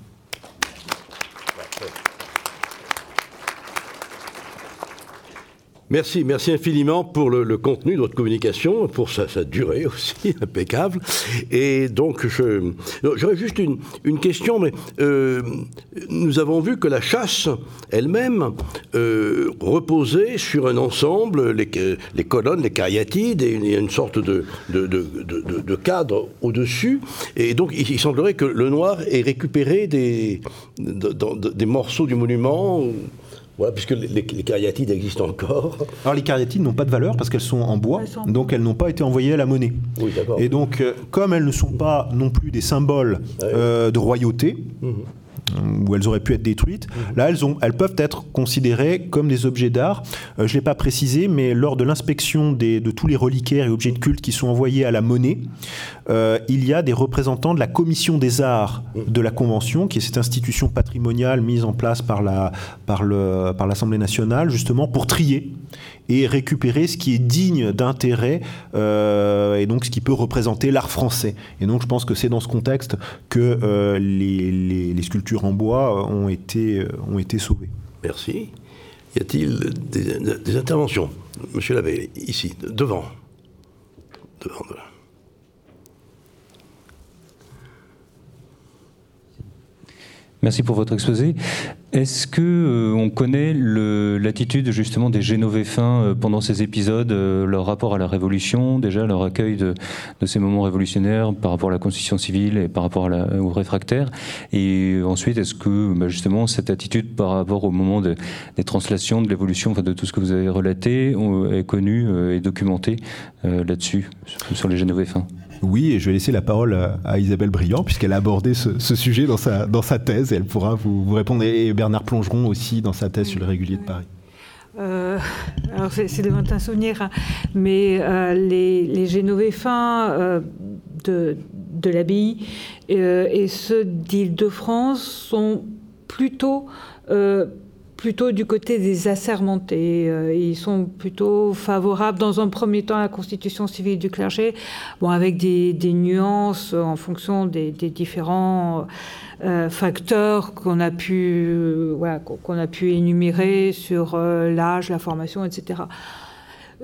Merci, merci infiniment pour le, contenu de votre communication, pour sa, durée aussi, impeccable. Et donc, j'aurais juste une, question, mais euh, nous avons vu que la chasse elle-même euh, reposait sur un ensemble, les, colonnes, les cariatides, et a une sorte de, cadre au-dessus. Et donc, il, semblerait que le noir ait récupéré des morceaux du monument. Voilà, puisque les, les, cariatides existent encore. Alors les cariatides n'ont pas de valeur parce qu'elles sont en bois, donc elles n'ont pas été envoyées à la monnaie. Oui, Et donc, euh, comme elles ne sont pas non plus des symboles euh, de royauté, mhm où elles auraient pu être détruites. Mhm. Là, elles, ont, elles peuvent être considérées comme des objets d'art. Euh, je ne l'ai pas précisé, mais lors de l'inspection de tous les reliquaires et objets de culte qui sont envoyés à la monnaie, euh, il y a des représentants de la commission des arts de la Convention, qui est cette institution patrimoniale mise en place par l'Assemblée par nationale, justement pour trier et récupérer ce qui est digne d'intérêt euh, et donc ce qui peut représenter l'art français. Et donc je pense que c'est dans ce contexte que euh, les, sculptures en bois ont été, ont été sauvées. Merci. Y a-t-il des, interventions? Monsieur l'abbé, ici, devant. Devant, devant. Merci pour votre exposé. Est-ce que euh, on connaît l'attitude justement des Génovéfins euh, pendant ces épisodes, euh, leur rapport à la Révolution, déjà leur accueil de, ces moments révolutionnaires par rapport à la Constitution civile et par rapport aux réfractaires? Et ensuite, est-ce que bah, justement cette attitude par rapport au moment des translations, de l'évolution, enfin, de tout ce que vous avez relaté, est connue et documentée là-dessus, sur les Génovéfins oui, et je vais laisser la parole à, Isabelle Briand, puisqu'elle a abordé ce, sujet dans sa, dans sa thèse, et elle pourra vous, répondre. Et Bernard Plongeron aussi dans sa thèse sur le régulier de Paris. Euh, alors c'est de un souvenir, hein. mais euh, les, les Génovéfins euh, de, de l'abbaye et ceux d'Île-de-France sont plutôt plutôt du côté des assermentés. Euh, ils sont plutôt favorables, dans un premier temps, à la constitution civile du clergé, bon, avec des, nuances en fonction des, différents euh, facteurs qu'on a, pu, voilà, qu'on a pu énumérer sur euh, l'âge, la formation, etc.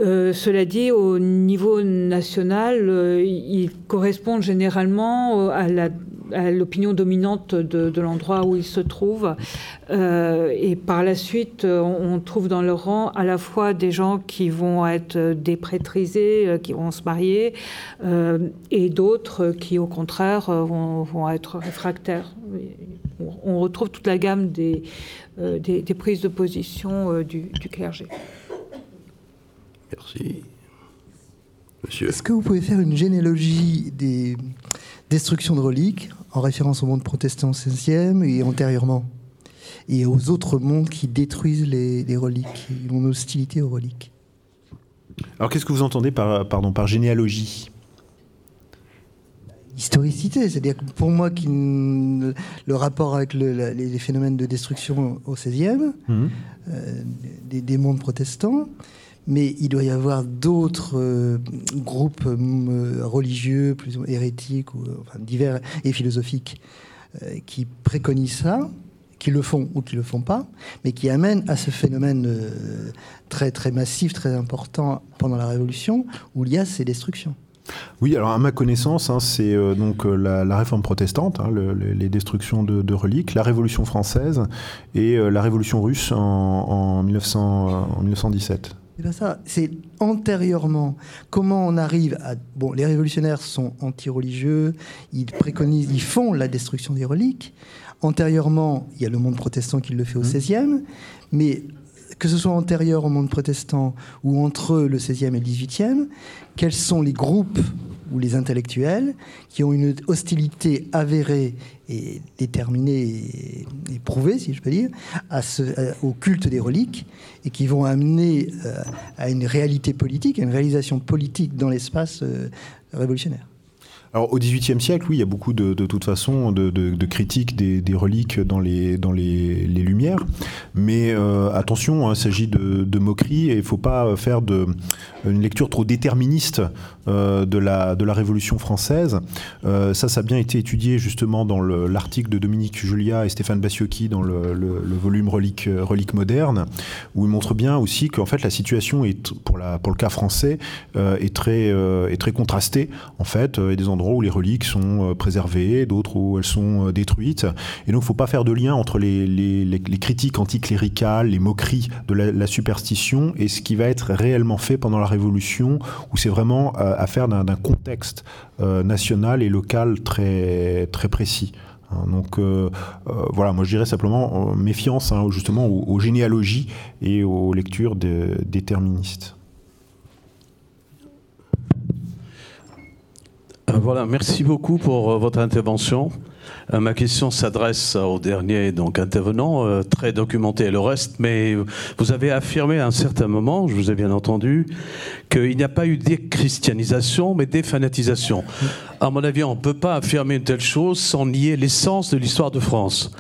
cela dit, au niveau national, ils correspondent généralement à la à l'opinion dominante de, l'endroit où ils se trouvent. Euh, et par la suite, on, trouve dans leur rang à la fois des gens qui vont être déprétrisés, euh, qui vont se marier, euh, et d'autres qui, au contraire, vont, être réfractaires. On retrouve toute la gamme des, prises de position du clergé. Merci. Monsieur. Est-ce que vous pouvez faire une généalogie des destructions de reliques en référence au monde protestant 16e et antérieurement, et aux autres mondes qui détruisent les, reliques, qui ont hostilité aux reliques? Alors qu'est-ce que vous entendez par, pardon, par généalogie? Historicité, c'est-à-dire que pour moi, qui, le rapport avec les, phénomènes de destruction au 16e, mmh. euh, des, mondes protestants, mais il doit y avoir d'autres euh, groupes euh, religieux, plus hérétiques, ou, enfin, divers et philosophiques, euh, qui préconisent ça, qui le font ou qui le font pas, mais qui amènent à ce phénomène très très massif, très important pendant la Révolution, où il y a ces destructions. Oui, alors à ma connaissance, hein, c'est donc la, réforme protestante, hein, les destructions de, reliques, la Révolution française et la Révolution russe en, en 1917 ça. C'est antérieurement. Comment on arrive à. Bon, les révolutionnaires sont anti-religieux, ils préconisent, ils font la destruction des reliques. Antérieurement, il y a le monde protestant qui le fait au XVIe, mmh. mais que ce soit antérieur au monde protestant ou entre le XVIe et le XVIIIe, quels sont les groupes ou les intellectuels qui ont une hostilité avérée et déterminée et, prouvée, si je peux dire, au culte des reliques et qui vont amener euh, à une réalité politique, à une réalisation politique dans l'espace euh, révolutionnaire. Alors au XVIIIe siècle, oui, il y a beaucoup de, de toute façon de, critiques des, reliques dans les, dans les, Lumières, mais euh, attention, hein, il s'agit de, moquerie et il ne faut pas faire une lecture trop déterministe euh, de, la, de la Révolution française. Euh, ça, ça a bien été étudié justement dans l'article de Dominique Julia et Stéphane Bassiocchi dans le, volume Reliques relique moderne, où il montre bien aussi qu'en fait la situation est, pour, la, pour le cas français est, très, est très contrastée. En fait, il y a des endroits où les reliques sont préservées, d'autres où elles sont détruites. Et donc, il ne faut pas faire de lien entre les, les, les critiques anticléricales, les moqueries de la, superstition et ce qui va être réellement fait pendant la Révolution, où c'est vraiment affaire d'un contexte euh, national et local très, très précis. Hein, donc euh, euh, voilà, moi je dirais simplement méfiance hein, justement aux, généalogies et aux lectures déterministes. Voilà, merci beaucoup pour votre intervention. Euh, ma question s'adresse au dernier donc intervenant, euh, très documenté le reste, mais vous avez affirmé à un certain moment, je vous ai bien entendu, qu'il n'y a pas eu déchristianisation, mais défanatisation. À mon avis, on ne peut pas affirmer une telle chose sans nier l'essence de l'histoire de France.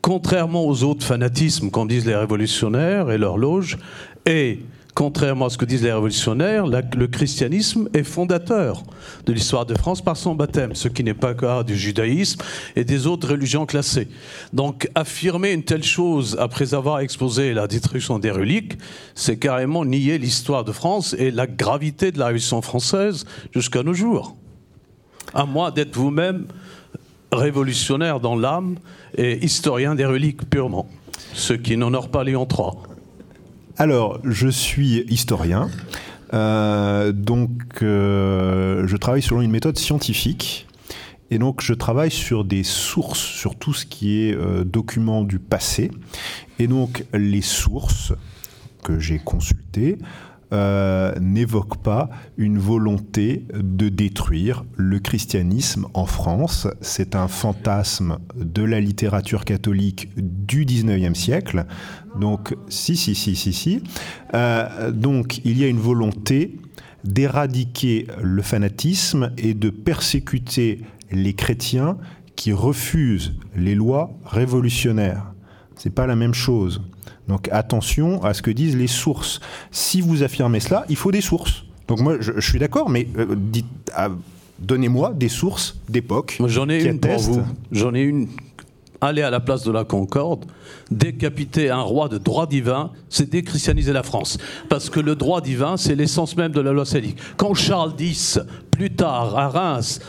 Contrairement aux autres fanatismes, comme disent les révolutionnaires et leurs loges, et contrairement à ce que disent les révolutionnaires, le christianisme est fondateur de l'histoire de France par son baptême, ce qui n'est pas le cas du judaïsme et des autres religions classées. Donc affirmer une telle chose après avoir exposé la destruction des reliques, c'est carrément nier l'histoire de France et la gravité de la Révolution française jusqu'à nos jours. À moins d'être vous-même révolutionnaire dans l'âme et historien des reliques purement. Ce qui n'honore pas Léon III. Alors, je suis historien. Euh, donc, euh, je travaille selon une méthode scientifique. Et donc, je travaille sur des sources, sur tout ce qui est euh, document du passé. Et donc, les sources que j'ai consultées euh, n'évoquent pas une volonté de détruire le christianisme en France. C'est un fantasme de la littérature catholique du 19e siècle. Donc, si, si, si, si, si. Euh, donc, il y a une volonté d'éradiquer le fanatisme et de persécuter les chrétiens qui refusent les lois révolutionnaires. C'est pas la même chose. Donc attention à ce que disent les sources. Si vous affirmez cela, il faut des sources. Donc moi, je, je suis d'accord, mais euh, dites, ah, donnez-moi des sources d'époque. J'en ai qui une pour vous. J'en ai une. Aller à la place de la Concorde, décapiter un roi de droit divin, c'est déchristianiser la France. Parce que le droit divin, c'est l'essence même de la loi salique. Quand Charles X, plus tard, à Reims,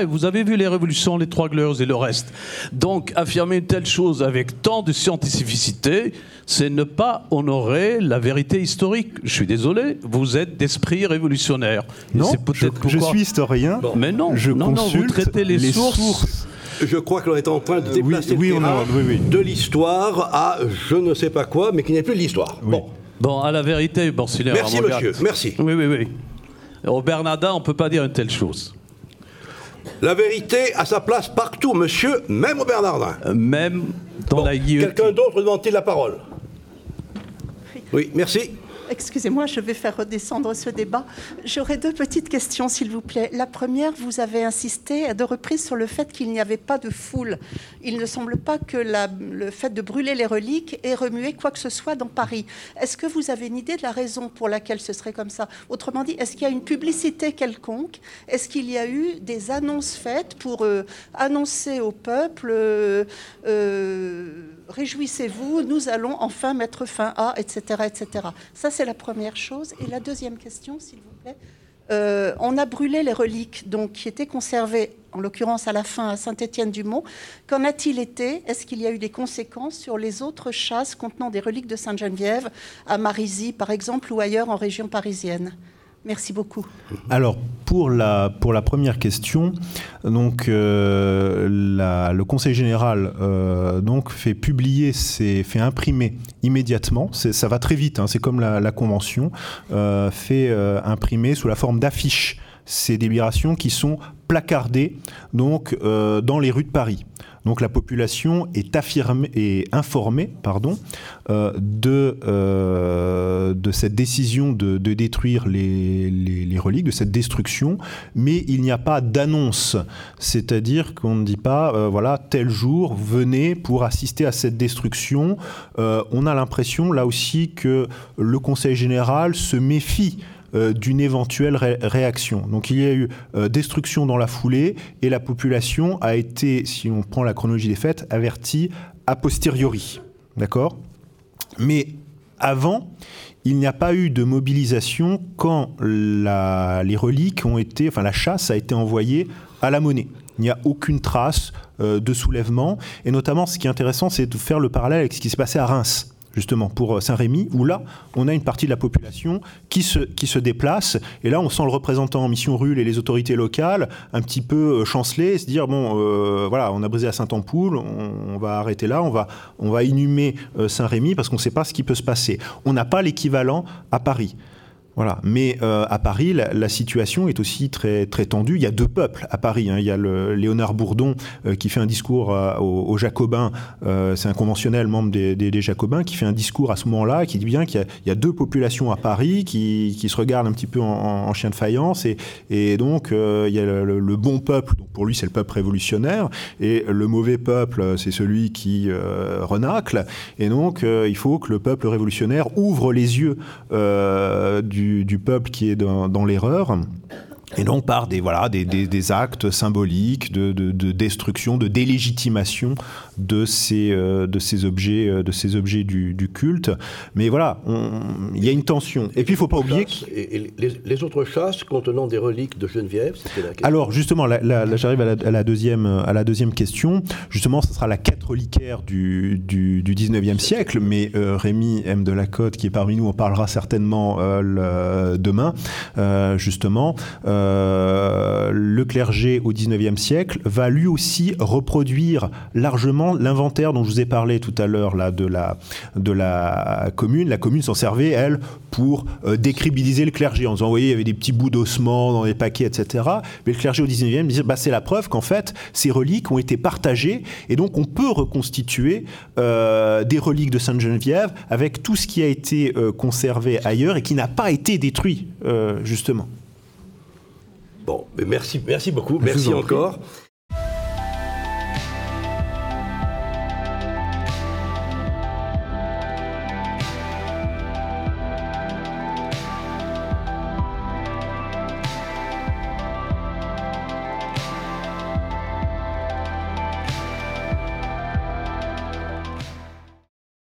et vous avez vu les révolutions, les Trois Glorieuses et le reste. Donc, affirmer une telle chose avec tant de scientificité, c'est ne pas honorer la vérité historique. Je suis désolé, vous êtes d'esprit révolutionnaire. Non, c'est je, peut-être je pourquoi- suis historien. Mais non, je non, non, vous traitez les sources. Je crois que l'on est en train de Euh, oui, déplacer oui, le on terrain a- oui, oui. de l'histoire à je ne sais pas quoi, mais qui n'est plus de l'histoire. Bon, Bon, à la vérité. Merci, monsieur, merci. Oui, oui, oui. Au Bernardin, on ne peut pas dire une telle chose. La vérité a sa place partout, monsieur, même au Bernardin. Euh, Même dans Bon, la guillotine. Quelqu'un d'autre demande-t-il la parole? Oui, merci. Excusez-moi, je vais faire redescendre ce débat. J'aurais deux petites questions, s'il vous plaît. La première, vous avez insisté à deux reprises sur le fait qu'il n'y avait pas de foule. Il ne semble pas que le fait de brûler les reliques ait remué quoi que ce soit dans Paris. Est-ce que vous avez une idée de la raison pour laquelle ce serait comme ça? Autrement dit, est-ce qu'il y a une publicité quelconque? Est-ce qu'il y a eu des annonces faites pour euh, annoncer au peuple euh, euh, réjouissez-vous, nous allons enfin mettre fin à, etc., etc. Ça, c'est la première chose. Et la deuxième question, s'il vous plaît. Euh, on a brûlé les reliques donc, qui étaient conservées, en l'occurrence à la fin à Saint-Étienne-du-Mont. Qu'en a-t-il été? Est-ce qu'il y a eu des conséquences sur les autres chasses contenant des reliques de Sainte-Geneviève, à Marisy par exemple, ou ailleurs en région parisienne? Merci beaucoup. Alors, pour la, pour la première question, donc, euh, le Conseil général euh, donc, fait publier, ses- fait imprimer immédiatement, ça va très vite, hein, c'est comme la, Convention, euh, fait imprimer sous la forme d'affiches ces délibérations qui sont placardées donc, euh, dans les rues de Paris. Donc la population est, affirmée, est informée pardon, euh, de, euh, de cette décision de, détruire les, reliques, de cette destruction, mais il n'y a pas d'annonce. C'est-à-dire qu'on ne dit pas, voilà, tel jour, venez pour assister à cette destruction. On a l'impression, là aussi, que le Conseil général se méfie euh, d'une éventuelle ré- réaction. Donc il y a eu euh, destruction dans la foulée et la population a été, si on prend la chronologie des faits, avertie a posteriori. D'accord? Mais avant, il n'y a pas eu de mobilisation quand la- les reliques ont été, enfin la chasse a été envoyée à la monnaie. Il n'y a aucune trace euh, de soulèvement. Et notamment, ce qui est intéressant, c'est de faire le parallèle avec ce qui s'est passé à Reims justement pour euh, Saint-Rémy, où là, on a une partie de la population qui se, qui se déplace, et là, on sent le représentant en mission rule et les autorités locales un petit peu euh, chanceler, se dire, bon, euh, voilà, on a brisé à Saint-Ampoule, on, on va arrêter là, on va, on va inhumer Saint-Rémy, parce qu'on ne sait pas ce qui peut se passer. On n'a pas l'équivalent à Paris. Voilà. Mais euh, à Paris, la, situation est aussi très, très tendue. Il y a deux peuples à Paris. hein. Il y a Léonard Bourdon euh, qui fait un discours euh, aux, Jacobins. C'est un conventionnel membre des, Jacobins qui fait un discours à ce moment-là qui dit bien qu'il y a- deux populations à Paris qui, se regardent un petit peu en, en- en chien de faïence. Et, donc, il y a le, bon peuple. Pour lui, c'est le peuple révolutionnaire. Et le mauvais peuple, c'est celui qui renacle. Et donc, il faut que le peuple révolutionnaire ouvre les yeux euh, du, peuple qui est dans l'erreur. Et donc par des, voilà, des, des, actes symboliques de, de, de, destruction, de délégitimation de ces, euh, de ces objets, euh, de ces objets du, du culte. Mais voilà, il y a une tension. Et, puis il ne faut pas oublier... Que... Et, les, autres chasses contenant des reliques de Geneviève, c'était la question. Alors justement, là, j'arrive à, à, la deuxième, à la deuxième question. Justement, ce sera la quête reliquaire du, du, du 19e siècle, mais euh, Rémi M. de la Côte, qui est parmi nous, en parlera certainement le, demain, justement. Euh, le clergé au XIXe siècle va lui aussi reproduire largement l'inventaire dont je vous ai parlé tout à l'heure là de la de la commune. La commune s'en servait elle pour euh, décribiliser le clergé en disant, vous voyez, il y avait des petits bouts d'ossements dans les paquets, etc. Mais le clergé au 19e disait, bah, c'est la preuve qu'en fait, ces reliques ont été partagées et donc on peut reconstituer euh, des reliques de Sainte-Geneviève avec tout ce qui a été conservé ailleurs et qui n'a pas été détruit, justement. Bon, mais merci, merci beaucoup, merci encore.